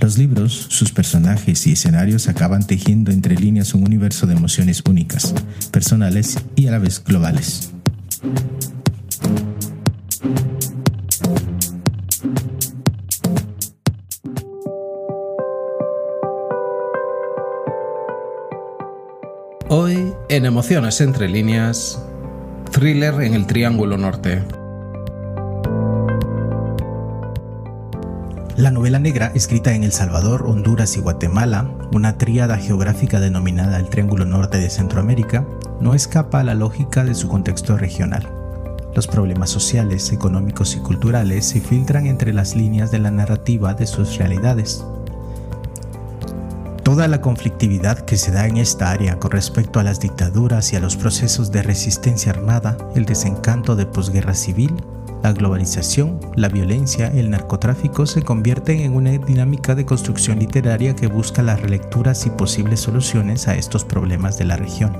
Los libros, sus personajes y escenarios acaban tejiendo entre líneas un universo de emociones únicas, personales y a la vez globales. Hoy, en Emociones entre líneas, thriller en el Triángulo Norte. La novela negra, escrita en El Salvador, Honduras y Guatemala, una tríada geográfica denominada el Triángulo Norte de Centroamérica, no escapa a la lógica de su contexto regional. Los problemas sociales, económicos y culturales se filtran entre las líneas de la narrativa de sus realidades. Toda la conflictividad que se da en esta área con respecto a las dictaduras y a los procesos de resistencia armada, el desencanto de posguerra civil, la globalización, la violencia, el narcotráfico se convierten en una dinámica de construcción literaria que busca las relecturas y posibles soluciones a estos problemas de la región.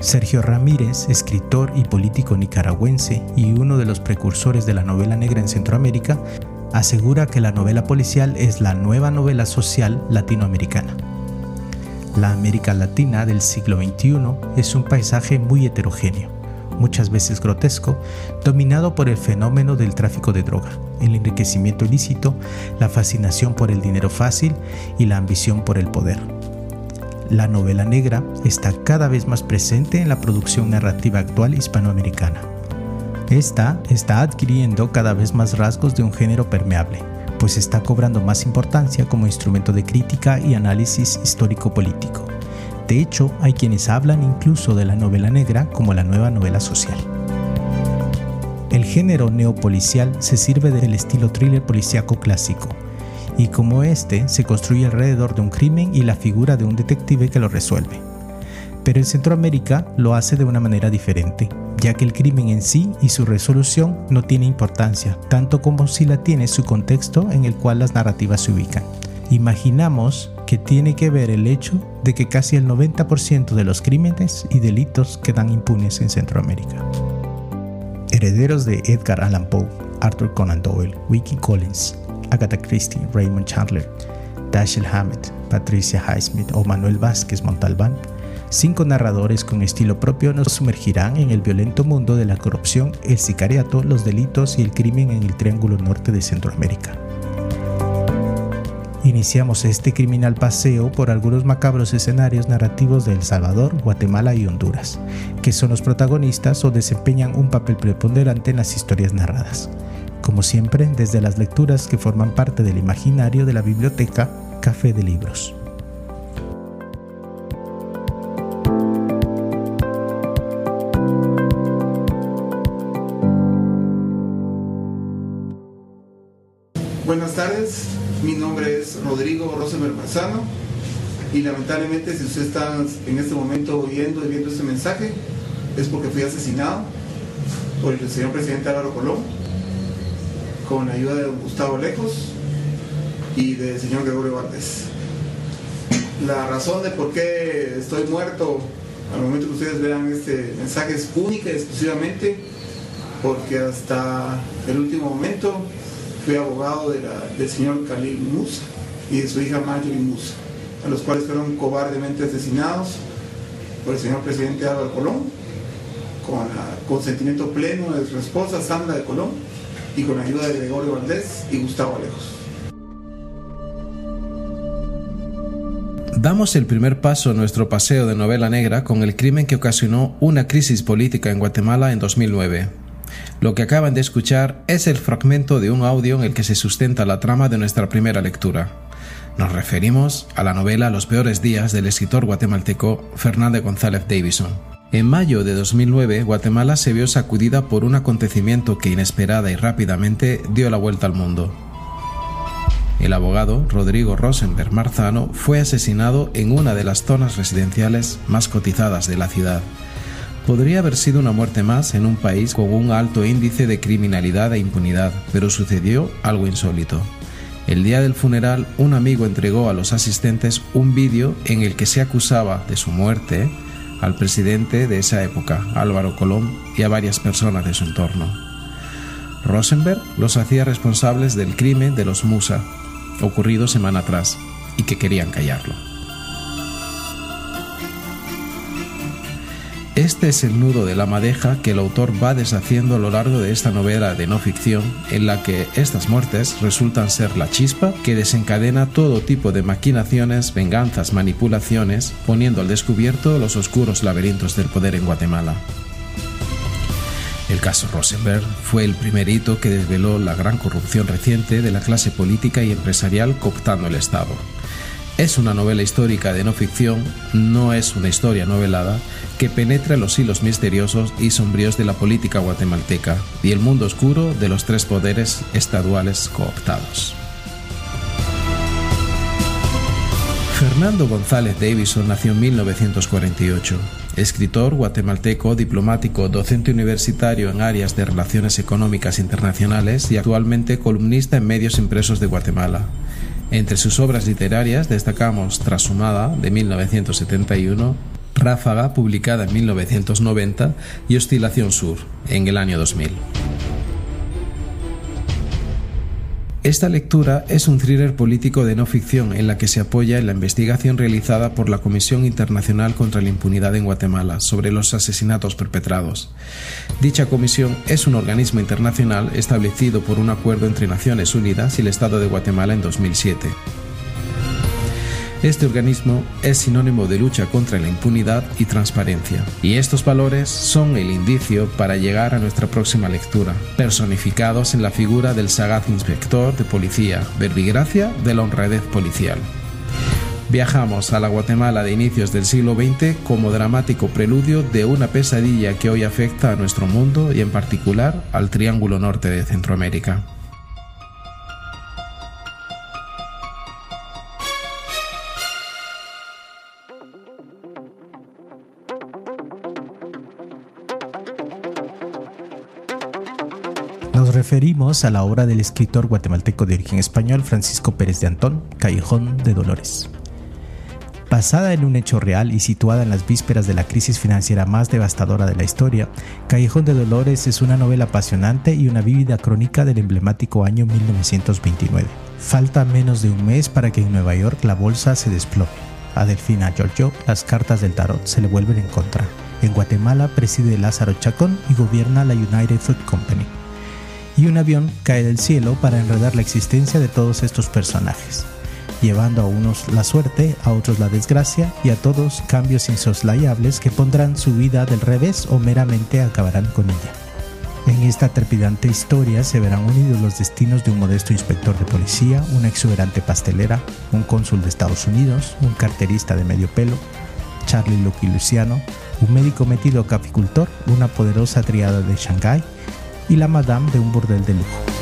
Sergio Ramírez, escritor y político nicaragüense y uno de los precursores de la novela negra en Centroamérica, asegura que la novela policial es la nueva novela social latinoamericana. La América Latina del siglo XXI es un paisaje muy heterogéneo muchas veces grotesco, dominado por el fenómeno del tráfico de droga, el enriquecimiento ilícito, la fascinación por el dinero fácil y la ambición por el poder. La novela negra está cada vez más presente en la producción narrativa actual hispanoamericana. Esta está adquiriendo cada vez más rasgos de un género permeable, pues está cobrando más importancia como instrumento de crítica y análisis histórico-político. De hecho, hay quienes hablan incluso de la novela negra como la nueva novela social. El género neopolicial se sirve del estilo thriller policíaco clásico, y como este se construye alrededor de un crimen y la figura de un detective que lo resuelve. Pero en Centroamérica lo hace de una manera diferente, ya que el crimen en sí y su resolución no tiene importancia, tanto como si la tiene su contexto en el cual las narrativas se ubican. Imaginamos que tiene que ver el hecho de que casi el 90% de los crímenes y delitos quedan impunes en Centroamérica. Herederos de Edgar Allan Poe, Arthur Conan Doyle, Wiki Collins, Agatha Christie, Raymond Chandler, Dashiell Hammett, Patricia Highsmith o Manuel Vázquez Montalbán, cinco narradores con estilo propio nos sumergirán en el violento mundo de la corrupción, el sicariato, los delitos y el crimen en el Triángulo Norte de Centroamérica. Iniciamos este criminal paseo por algunos macabros escenarios narrativos de El Salvador, Guatemala y Honduras, que son los protagonistas o desempeñan un papel preponderante en las historias narradas. Como siempre, desde las lecturas que forman parte del imaginario de la biblioteca Café de Libros. Si usted está en este momento oyendo y viendo este mensaje es porque fui asesinado por el señor presidente Álvaro Colón con la ayuda de Gustavo Lejos y del señor Gregorio Valdés. La razón de por qué estoy muerto al momento que ustedes vean este mensaje es única y exclusivamente porque hasta el último momento fui abogado del señor Khalil Musa y de su hija Marjorie Musa, a los cuales fueron cobardemente asesinados por el señor presidente Álvaro Colón, con el consentimiento pleno de su esposa Sandra de Colón y con la ayuda de Gregorio Valdés y Gustavo Alejos. Damos el primer paso en nuestro paseo de novela negra con el crimen que ocasionó una crisis política en Guatemala en 2009. Lo que acaban de escuchar es el fragmento de un audio en el que se sustenta la trama de nuestra primera lectura. Nos referimos a la novela Los peores días del escritor guatemalteco Fernández González Davison. En mayo de 2009, Guatemala se vio sacudida por un acontecimiento que inesperada y rápidamente dio la vuelta al mundo. El abogado Rodrigo Rosenberg Marzano fue asesinado en una de las zonas residenciales más cotizadas de la ciudad. Podría haber sido una muerte más en un país con un alto índice de criminalidad e impunidad, pero sucedió algo insólito. El día del funeral, un amigo entregó a los asistentes un vídeo en el que se acusaba de su muerte al presidente de esa época, Álvaro Colón, y a varias personas de su entorno. Rosenberg los hacía responsables del crimen de los Musa, ocurrido semana atrás, y que querían callarlo. Este es el nudo de la madeja que el autor va deshaciendo a lo largo de esta novela de no ficción, en la que estas muertes resultan ser la chispa que desencadena todo tipo de maquinaciones, venganzas, manipulaciones, poniendo al descubierto los oscuros laberintos del poder en Guatemala. El caso Rosenberg fue el primer hito que desveló la gran corrupción reciente de la clase política y empresarial cooptando el Estado. Es una novela histórica de no ficción, no es una historia novelada, que penetra los hilos misteriosos y sombríos de la política guatemalteca y el mundo oscuro de los tres poderes estaduales cooptados. Fernando González Davison nació en 1948. Escritor guatemalteco, diplomático, docente universitario en áreas de relaciones económicas internacionales y actualmente columnista en medios impresos de Guatemala. Entre sus obras literarias destacamos Trasumada, de 1971, Ráfaga, publicada en 1990, y Oscilación Sur, en el año 2000. Esta lectura es un thriller político de no ficción en la que se apoya en la investigación realizada por la Comisión Internacional contra la Impunidad en Guatemala sobre los asesinatos perpetrados. Dicha comisión es un organismo internacional establecido por un acuerdo entre Naciones Unidas y el Estado de Guatemala en 2007. Este organismo es sinónimo de lucha contra la impunidad y transparencia, y estos valores son el indicio para llegar a nuestra próxima lectura, personificados en la figura del sagaz inspector de policía, verbigracia de la honradez policial. Viajamos a la Guatemala de inicios del siglo XX como dramático preludio de una pesadilla que hoy afecta a nuestro mundo y en particular al Triángulo Norte de Centroamérica. Referimos a la obra del escritor guatemalteco de origen español Francisco Pérez de Antón, Callejón de Dolores. Basada en un hecho real y situada en las vísperas de la crisis financiera más devastadora de la historia, Callejón de Dolores es una novela apasionante y una vívida crónica del emblemático año 1929. Falta menos de un mes para que en Nueva York la bolsa se desplome. A Delfina Giorgio las cartas del tarot se le vuelven en contra. En Guatemala preside Lázaro Chacón y gobierna la United Food Company y un avión cae del cielo para enredar la existencia de todos estos personajes, llevando a unos la suerte, a otros la desgracia y a todos cambios insoslayables que pondrán su vida del revés o meramente acabarán con ella. En esta trepidante historia se verán unidos los destinos de un modesto inspector de policía, una exuberante pastelera, un cónsul de Estados Unidos, un carterista de medio pelo, Charlie Lucky Luciano, un médico metido caficultor, una poderosa triada de Shanghái y la madame de un burdel de lujo.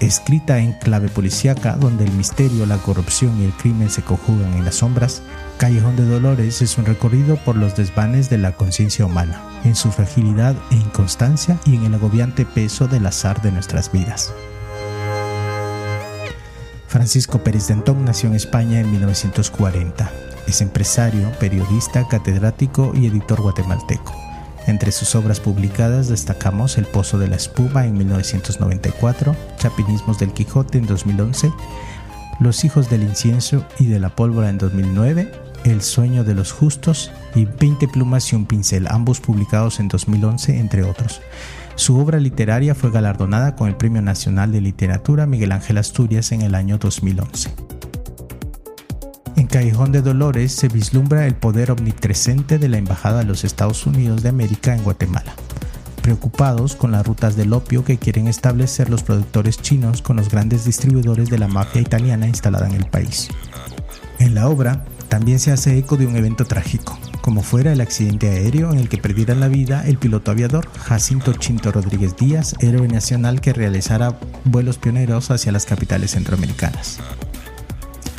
Escrita en clave policíaca, donde el misterio, la corrupción y el crimen se conjugan en las sombras, Callejón de Dolores es un recorrido por los desvanes de la conciencia humana, en su fragilidad e inconstancia y en el agobiante peso del azar de nuestras vidas. Francisco Pérez de Antón nació en España en 1940. Es empresario, periodista, catedrático y editor guatemalteco. Entre sus obras publicadas destacamos El Pozo de la Espuma en 1994, Chapinismos del Quijote en 2011, Los Hijos del Incienso y de la Pólvora en 2009, El Sueño de los Justos y 20 Plumas y un Pincel, ambos publicados en 2011, entre otros. Su obra literaria fue galardonada con el Premio Nacional de Literatura Miguel Ángel Asturias en el año 2011. En Callejón de Dolores se vislumbra el poder omnipresente de la Embajada de los Estados Unidos de América en Guatemala, preocupados con las rutas del opio que quieren establecer los productores chinos con los grandes distribuidores de la mafia italiana instalada en el país. En la obra también se hace eco de un evento trágico, como fuera el accidente aéreo en el que perdiera la vida el piloto aviador Jacinto Chinto Rodríguez Díaz, héroe nacional que realizara vuelos pioneros hacia las capitales centroamericanas.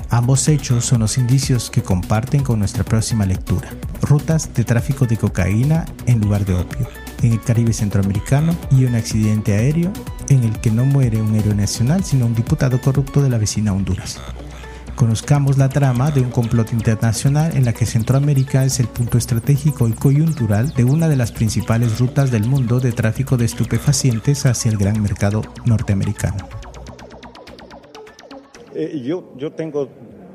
Ambos hechos son los indicios que comparten con nuestra próxima lectura. Rutas de tráfico de cocaína en lugar de opio en el Caribe centroamericano y un accidente aéreo en el que no muere un héroe nacional sino un diputado corrupto de la vecina Honduras. Conozcamos la trama de un complot internacional en la que Centroamérica es el punto estratégico y coyuntural de una de las principales rutas del mundo de tráfico de estupefacientes hacia el gran mercado norteamericano. Eh, yo, yo tengo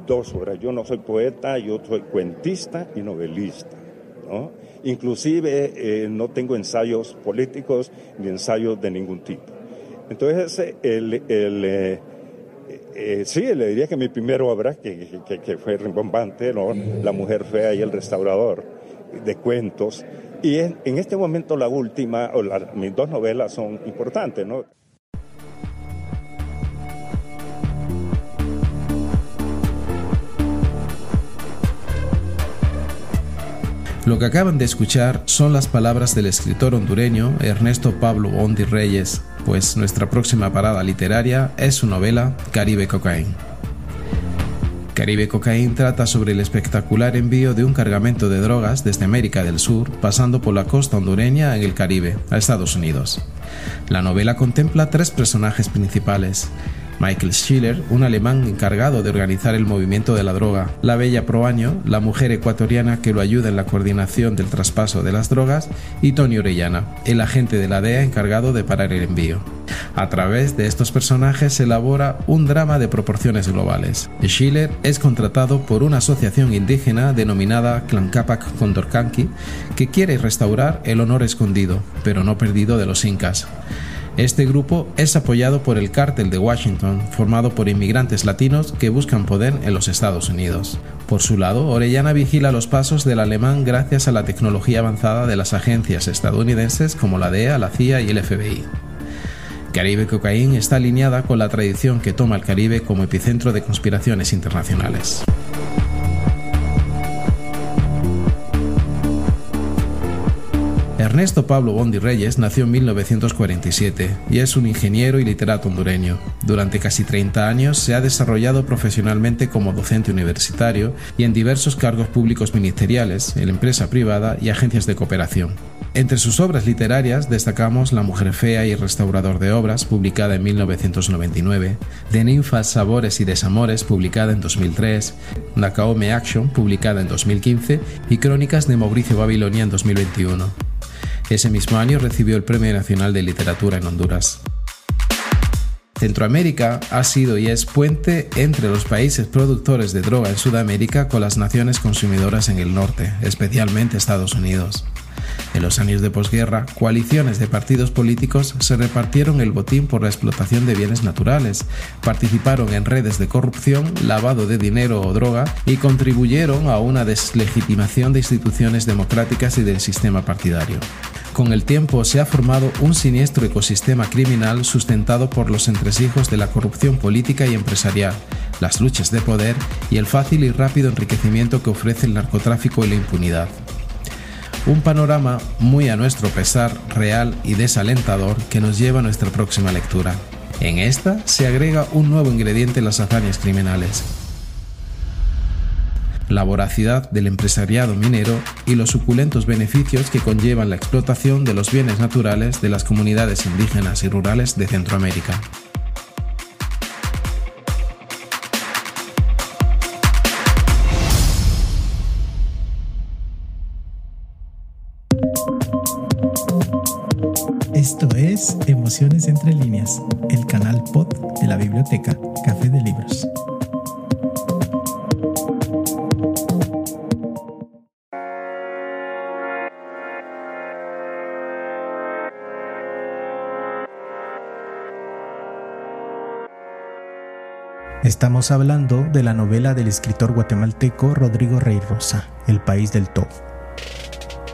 dos obras, yo no soy poeta, yo soy cuentista y novelista. ¿no? Inclusive eh, no tengo ensayos políticos ni ensayos de ningún tipo. Entonces, el, el eh, sí, le diría que mi primera obra, que, que, fue rimbombante, ¿no? La mujer fea y el restaurador, de cuentos. Y en, en este momento la última, o mis dos novelas son importantes, ¿no? Lo que acaban de escuchar son las palabras del escritor hondureño Ernesto Pablo Bondi Reyes, pues nuestra próxima parada literaria es su novela Caribe Cocaine. Caribe Cocaine trata sobre el espectacular envío de un cargamento de drogas desde América del Sur, pasando por la costa hondureña en el Caribe, a Estados Unidos. La novela contempla tres personajes principales, Michael Schiller, un alemán encargado de organizar el movimiento de la droga, la bella Proaño, la mujer ecuatoriana que lo ayuda en la coordinación del traspaso de las drogas, y Tony Orellana, el agente de la DEA encargado de parar el envío. A través de estos personajes se elabora un drama de proporciones globales. Schiller es contratado por una asociación indígena denominada Tlancapac Condorcanqui que quiere restaurar el honor escondido, pero no perdido de los incas. Este grupo es apoyado por el cártel de Washington, formado por inmigrantes latinos que buscan poder en los Estados Unidos. Por su lado, Orellana vigila los pasos del alemán gracias a la tecnología avanzada de las agencias estadounidenses como la DEA, la CIA y el FBI. Caribe Cocaine está alineada con la tradición que toma el Caribe como epicentro de conspiraciones internacionales. Ernesto Pablo Bondi Reyes nació en 1947 y es un ingeniero y literato hondureño. Durante casi 30 años se ha desarrollado profesionalmente como docente universitario y en diversos cargos públicos ministeriales, en empresa privada y agencias de cooperación. Entre sus obras literarias destacamos La mujer fea y restaurador de obras, publicada en 1999, De ninfas, sabores y desamores, publicada en 2003, Nakaome Action, publicada en 2015, y Crónicas de Mauricio Babilonia en 2021. Ese mismo año recibió el Premio Nacional de Literatura en Honduras. Centroamérica ha sido y es puente entre los países productores de droga en Sudamérica con las naciones consumidoras en el norte, especialmente Estados Unidos. En los años de posguerra, coaliciones de partidos políticos se repartieron el botín por la explotación de bienes naturales, participaron en redes de corrupción, lavado de dinero o droga y contribuyeron a una deslegitimación de instituciones democráticas y del sistema partidario. Con el tiempo se ha formado un siniestro ecosistema criminal sustentado por los entresijos de la corrupción política y empresarial, las luchas de poder y el fácil y rápido enriquecimiento que ofrece el narcotráfico y la impunidad. Un panorama muy a nuestro pesar real y desalentador que nos lleva a nuestra próxima lectura. En esta se agrega un nuevo ingrediente en las hazañas criminales. La voracidad del empresariado minero y los suculentos beneficios que conllevan la explotación de los bienes naturales de las comunidades indígenas y rurales de Centroamérica. Estamos hablando de la novela del escritor guatemalteco Rodrigo Rey Rosa, El País del Todo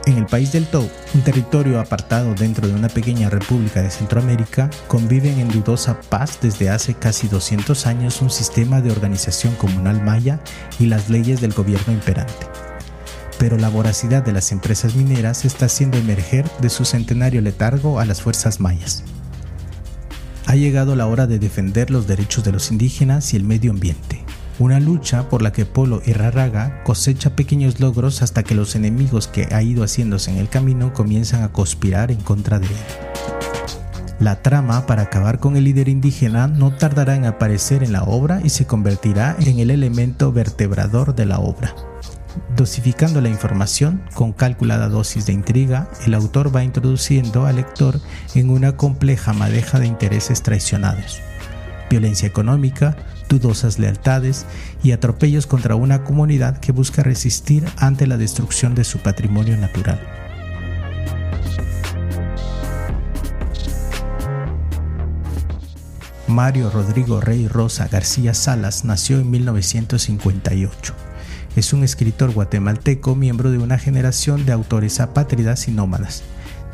en el país del Tou, un territorio apartado dentro de una pequeña república de Centroamérica, conviven en dudosa paz desde hace casi 200 años un sistema de organización comunal maya y las leyes del gobierno imperante. pero la voracidad de las empresas mineras está haciendo emerger de su centenario letargo a las fuerzas mayas. Ha llegado la hora de defender los derechos de los indígenas y el medio ambiente, una lucha por la que Polo Irarraga cosecha pequeños logros hasta que los enemigos que ha ido haciéndose en el camino comienzan a conspirar en contra de él. La trama para acabar con el líder indígena no tardará en aparecer en la obra y se convertirá en el elemento vertebrador de la obra. Dosificando la información con calculada dosis de intriga, el autor va introduciendo al lector en una compleja madeja de intereses traicionados. Violencia económica, dudosas lealtades y atropellos contra una comunidad que busca resistir ante la destrucción de su patrimonio natural. Mario Rodrigo Rey Rosa García Salas nació en 1958. Es un escritor guatemalteco, miembro de una generación de autores apátridas y nómadas.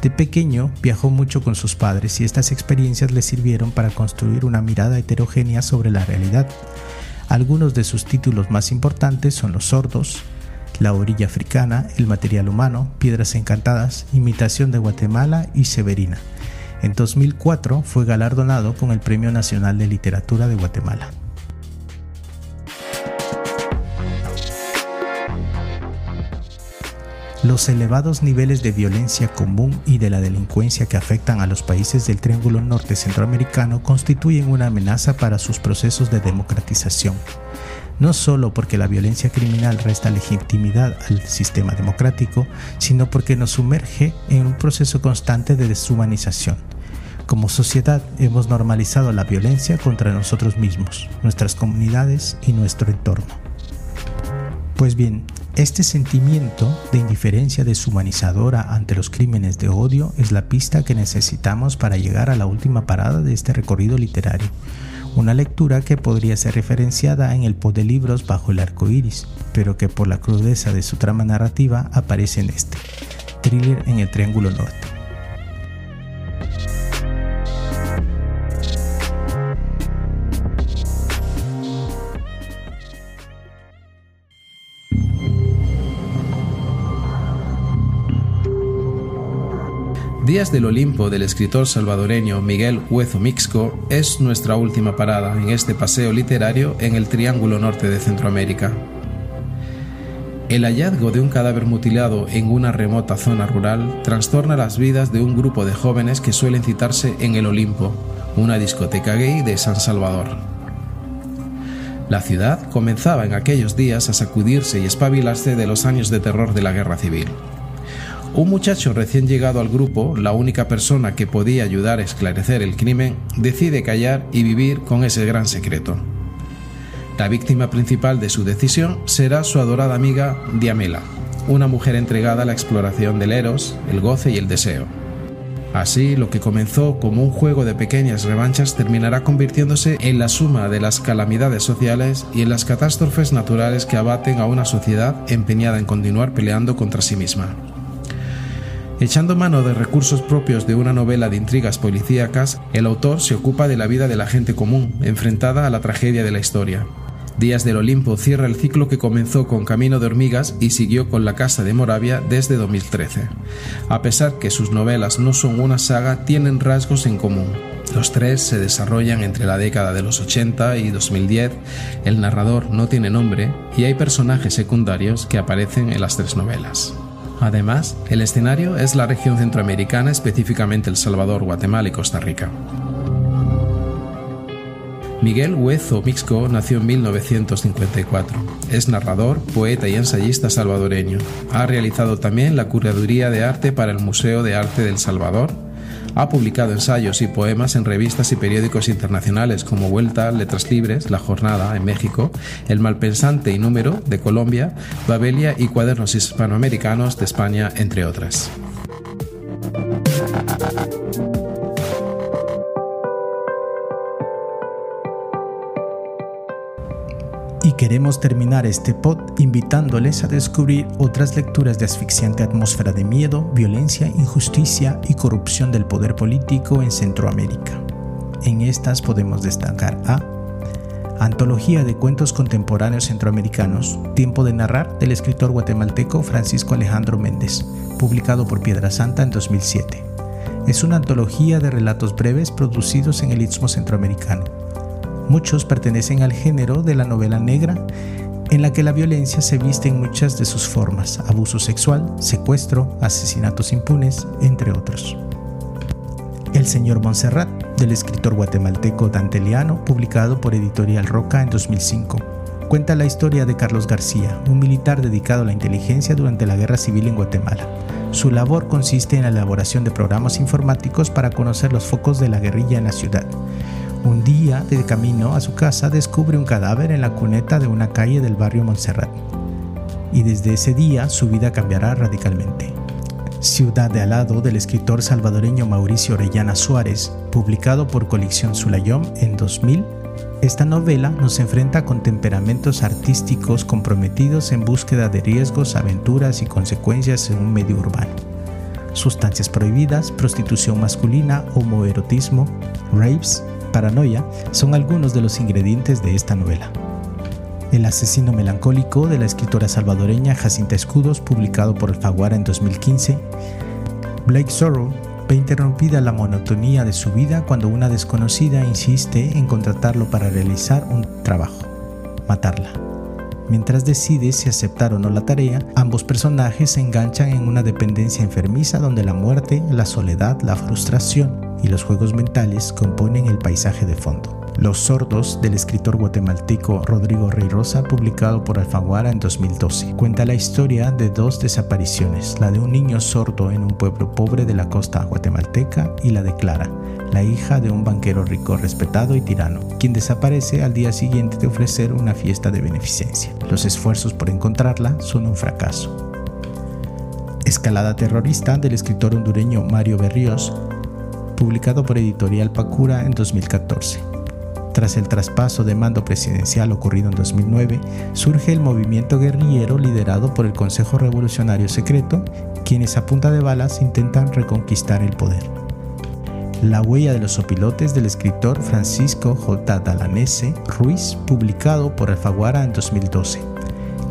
De pequeño viajó mucho con sus padres y estas experiencias le sirvieron para construir una mirada heterogénea sobre la realidad. Algunos de sus títulos más importantes son Los sordos, La orilla africana, El material humano, Piedras encantadas, Imitación de Guatemala y Severina. En 2004 fue galardonado con el Premio Nacional de Literatura de Guatemala. Los elevados niveles de violencia común y de la delincuencia que afectan a los países del Triángulo Norte Centroamericano constituyen una amenaza para sus procesos de democratización. No solo porque la violencia criminal resta legitimidad al sistema democrático, sino porque nos sumerge en un proceso constante de deshumanización. Como sociedad hemos normalizado la violencia contra nosotros mismos, nuestras comunidades y nuestro entorno. Pues bien, este sentimiento de indiferencia deshumanizadora ante los crímenes de odio es la pista que necesitamos para llegar a la última parada de este recorrido literario, una lectura que podría ser referenciada en el pod de libros bajo el arco iris, pero que por la crudeza de su trama narrativa aparece en este, Thriller en el Triángulo Norte. Días del Olimpo del escritor salvadoreño Miguel Huezo Mixco es nuestra última parada en este paseo literario en el Triángulo Norte de Centroamérica. El hallazgo de un cadáver mutilado en una remota zona rural trastorna las vidas de un grupo de jóvenes que suelen citarse en el Olimpo, una discoteca gay de San Salvador. La ciudad comenzaba en aquellos días a sacudirse y espabilarse de los años de terror de la guerra civil. Un muchacho recién llegado al grupo, la única persona que podía ayudar a esclarecer el crimen, decide callar y vivir con ese gran secreto. La víctima principal de su decisión será su adorada amiga Diamela, una mujer entregada a la exploración del eros, el goce y el deseo. Así, lo que comenzó como un juego de pequeñas revanchas terminará convirtiéndose en la suma de las calamidades sociales y en las catástrofes naturales que abaten a una sociedad empeñada en continuar peleando contra sí misma. Echando mano de recursos propios de una novela de intrigas policíacas, el autor se ocupa de la vida de la gente común, enfrentada a la tragedia de la historia. Días del Olimpo cierra el ciclo que comenzó con Camino de Hormigas y siguió con La Casa de Moravia desde 2013. A pesar que sus novelas no son una saga, tienen rasgos en común. Los tres se desarrollan entre la década de los 80 y 2010, el narrador no tiene nombre y hay personajes secundarios que aparecen en las tres novelas. Además, el escenario es la región centroamericana, específicamente El Salvador, Guatemala y Costa Rica. Miguel Huezo Mixco nació en 1954. Es narrador, poeta y ensayista salvadoreño. Ha realizado también la curaduría de arte para el Museo de Arte del Salvador ha publicado ensayos y poemas en revistas y periódicos internacionales como Vuelta, Letras Libres, La Jornada en México, El Malpensante y Número de Colombia, Babelia y Cuadernos Hispanoamericanos de España, entre otras. Queremos terminar este pod invitándoles a descubrir otras lecturas de asfixiante atmósfera de miedo, violencia, injusticia y corrupción del poder político en Centroamérica. En estas podemos destacar a Antología de cuentos contemporáneos centroamericanos, Tiempo de narrar, del escritor guatemalteco Francisco Alejandro Méndez, publicado por Piedra Santa en 2007. Es una antología de relatos breves producidos en el Istmo Centroamericano. Muchos pertenecen al género de la novela negra, en la que la violencia se viste en muchas de sus formas, abuso sexual, secuestro, asesinatos impunes, entre otros. El señor Montserrat, del escritor guatemalteco Danteliano, publicado por Editorial Roca en 2005. Cuenta la historia de Carlos García, un militar dedicado a la inteligencia durante la Guerra Civil en Guatemala. Su labor consiste en la elaboración de programas informáticos para conocer los focos de la guerrilla en la ciudad. Un día, de camino a su casa, descubre un cadáver en la cuneta de una calle del barrio Montserrat. Y desde ese día su vida cambiará radicalmente. Ciudad de Alado del escritor salvadoreño Mauricio Orellana Suárez, publicado por Colección Sulayom en 2000, esta novela nos enfrenta con temperamentos artísticos comprometidos en búsqueda de riesgos, aventuras y consecuencias en un medio urbano. Sustancias prohibidas, prostitución masculina, homoerotismo, rapes, paranoia son algunos de los ingredientes de esta novela. El asesino melancólico de la escritora salvadoreña Jacinta Escudos, publicado por Alfaguara en 2015. Blake Sorrow ve interrumpida la monotonía de su vida cuando una desconocida insiste en contratarlo para realizar un trabajo, matarla. Mientras decide si aceptar o no la tarea, ambos personajes se enganchan en una dependencia enfermiza donde la muerte, la soledad, la frustración y los juegos mentales componen el paisaje de fondo. Los sordos del escritor guatemalteco Rodrigo Rey Rosa, publicado por Alfaguara en 2012. Cuenta la historia de dos desapariciones, la de un niño sordo en un pueblo pobre de la costa guatemalteca y la de Clara, la hija de un banquero rico, respetado y tirano, quien desaparece al día siguiente de ofrecer una fiesta de beneficencia. Los esfuerzos por encontrarla son un fracaso. Escalada terrorista del escritor hondureño Mario Berríos, publicado por Editorial Pacura en 2014. Tras el traspaso de mando presidencial ocurrido en 2009, surge el movimiento guerrillero liderado por el Consejo Revolucionario Secreto, quienes a punta de balas intentan reconquistar el poder. La huella de los opilotes del escritor Francisco J. Dalanese Ruiz, publicado por Alfaguara en 2012.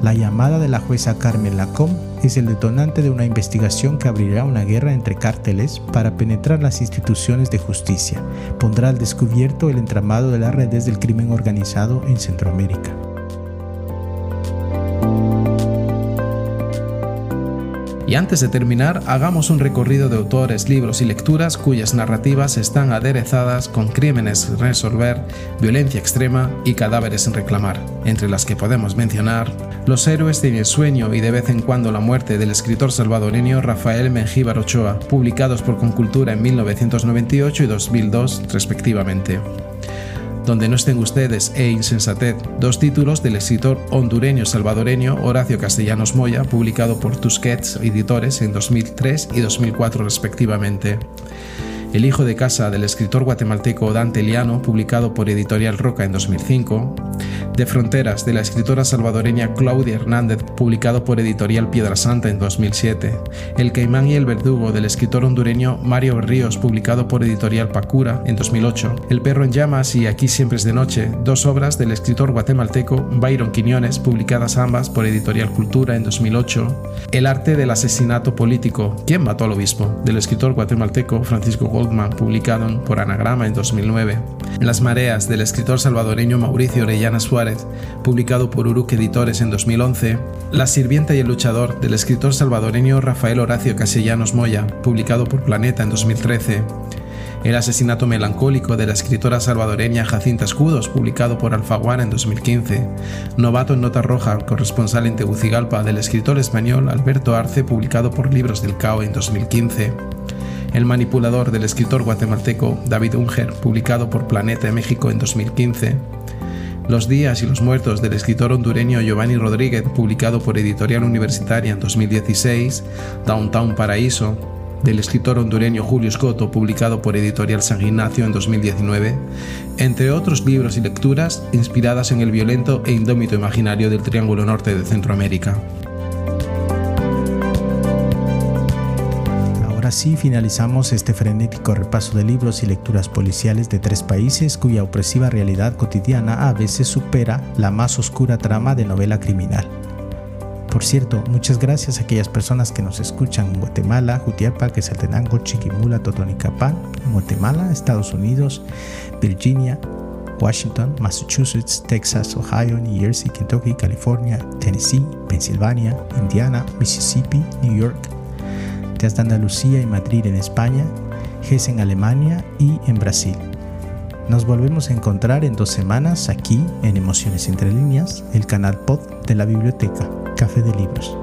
La llamada de la jueza Carmen Lacom es el detonante de una investigación que abrirá una guerra entre cárteles para penetrar las instituciones de justicia. Pondrá al descubierto el entramado de las redes del crimen organizado en Centroamérica. Y antes de terminar, hagamos un recorrido de autores, libros y lecturas cuyas narrativas están aderezadas con crímenes resolver, violencia extrema y cadáveres en reclamar, entre las que podemos mencionar Los héroes de mi sueño y de vez en cuando la muerte del escritor salvadoreño Rafael Mengíbar Ochoa, publicados por Concultura en 1998 y 2002 respectivamente donde no estén ustedes e Insensatez, dos títulos del escritor hondureño salvadoreño Horacio Castellanos Moya, publicado por Tusquets Editores en 2003 y 2004 respectivamente. El hijo de casa del escritor guatemalteco Dante Liano, publicado por Editorial Roca en 2005, De Fronteras de la escritora salvadoreña Claudia Hernández, publicado por Editorial Piedra Santa en 2007, El Caimán y el Verdugo del escritor hondureño Mario Ríos, publicado por Editorial Pacura en 2008, El Perro en Llamas y Aquí siempre es de noche, dos obras del escritor guatemalteco Byron Quiñones, publicadas ambas por Editorial Cultura en 2008, El arte del asesinato político, ¿Quién mató al obispo? del escritor guatemalteco Francisco Gómez publicado por Anagrama en 2009. Las mareas del escritor salvadoreño Mauricio Orellana Suárez, publicado por Uruk Editores en 2011. La sirvienta y el luchador del escritor salvadoreño Rafael Horacio Castellanos Moya, publicado por Planeta en 2013. El asesinato melancólico de la escritora salvadoreña Jacinta Escudos, publicado por Alfaguara en 2015. Novato en Nota Roja, corresponsal en Tegucigalpa del escritor español Alberto Arce, publicado por Libros del Cao en 2015. El manipulador del escritor guatemalteco David Unger, publicado por Planeta México en 2015. Los días y los muertos del escritor hondureño Giovanni Rodríguez, publicado por Editorial Universitaria en 2016. Downtown Paraíso, del escritor hondureño Julio Scotto, publicado por Editorial San Ignacio en 2019, entre otros libros y lecturas inspiradas en el violento e indómito imaginario del Triángulo Norte de Centroamérica. Ahora sí, finalizamos este frenético repaso de libros y lecturas policiales de tres países cuya opresiva realidad cotidiana a veces supera la más oscura trama de novela criminal. Por cierto, muchas gracias a aquellas personas que nos escuchan en Guatemala, Jutiapa, Quesaltenango, Chiquimula, Totonicapán, Guatemala, Estados Unidos, Virginia, Washington, Massachusetts, Texas, Ohio, New Jersey, Kentucky, California, Tennessee, Pensilvania, Indiana, Mississippi, New York, de Andalucía y Madrid en España, GES en Alemania y en Brasil. Nos volvemos a encontrar en dos semanas aquí en Emociones Entre Líneas, el canal pod de la biblioteca Café de Libros.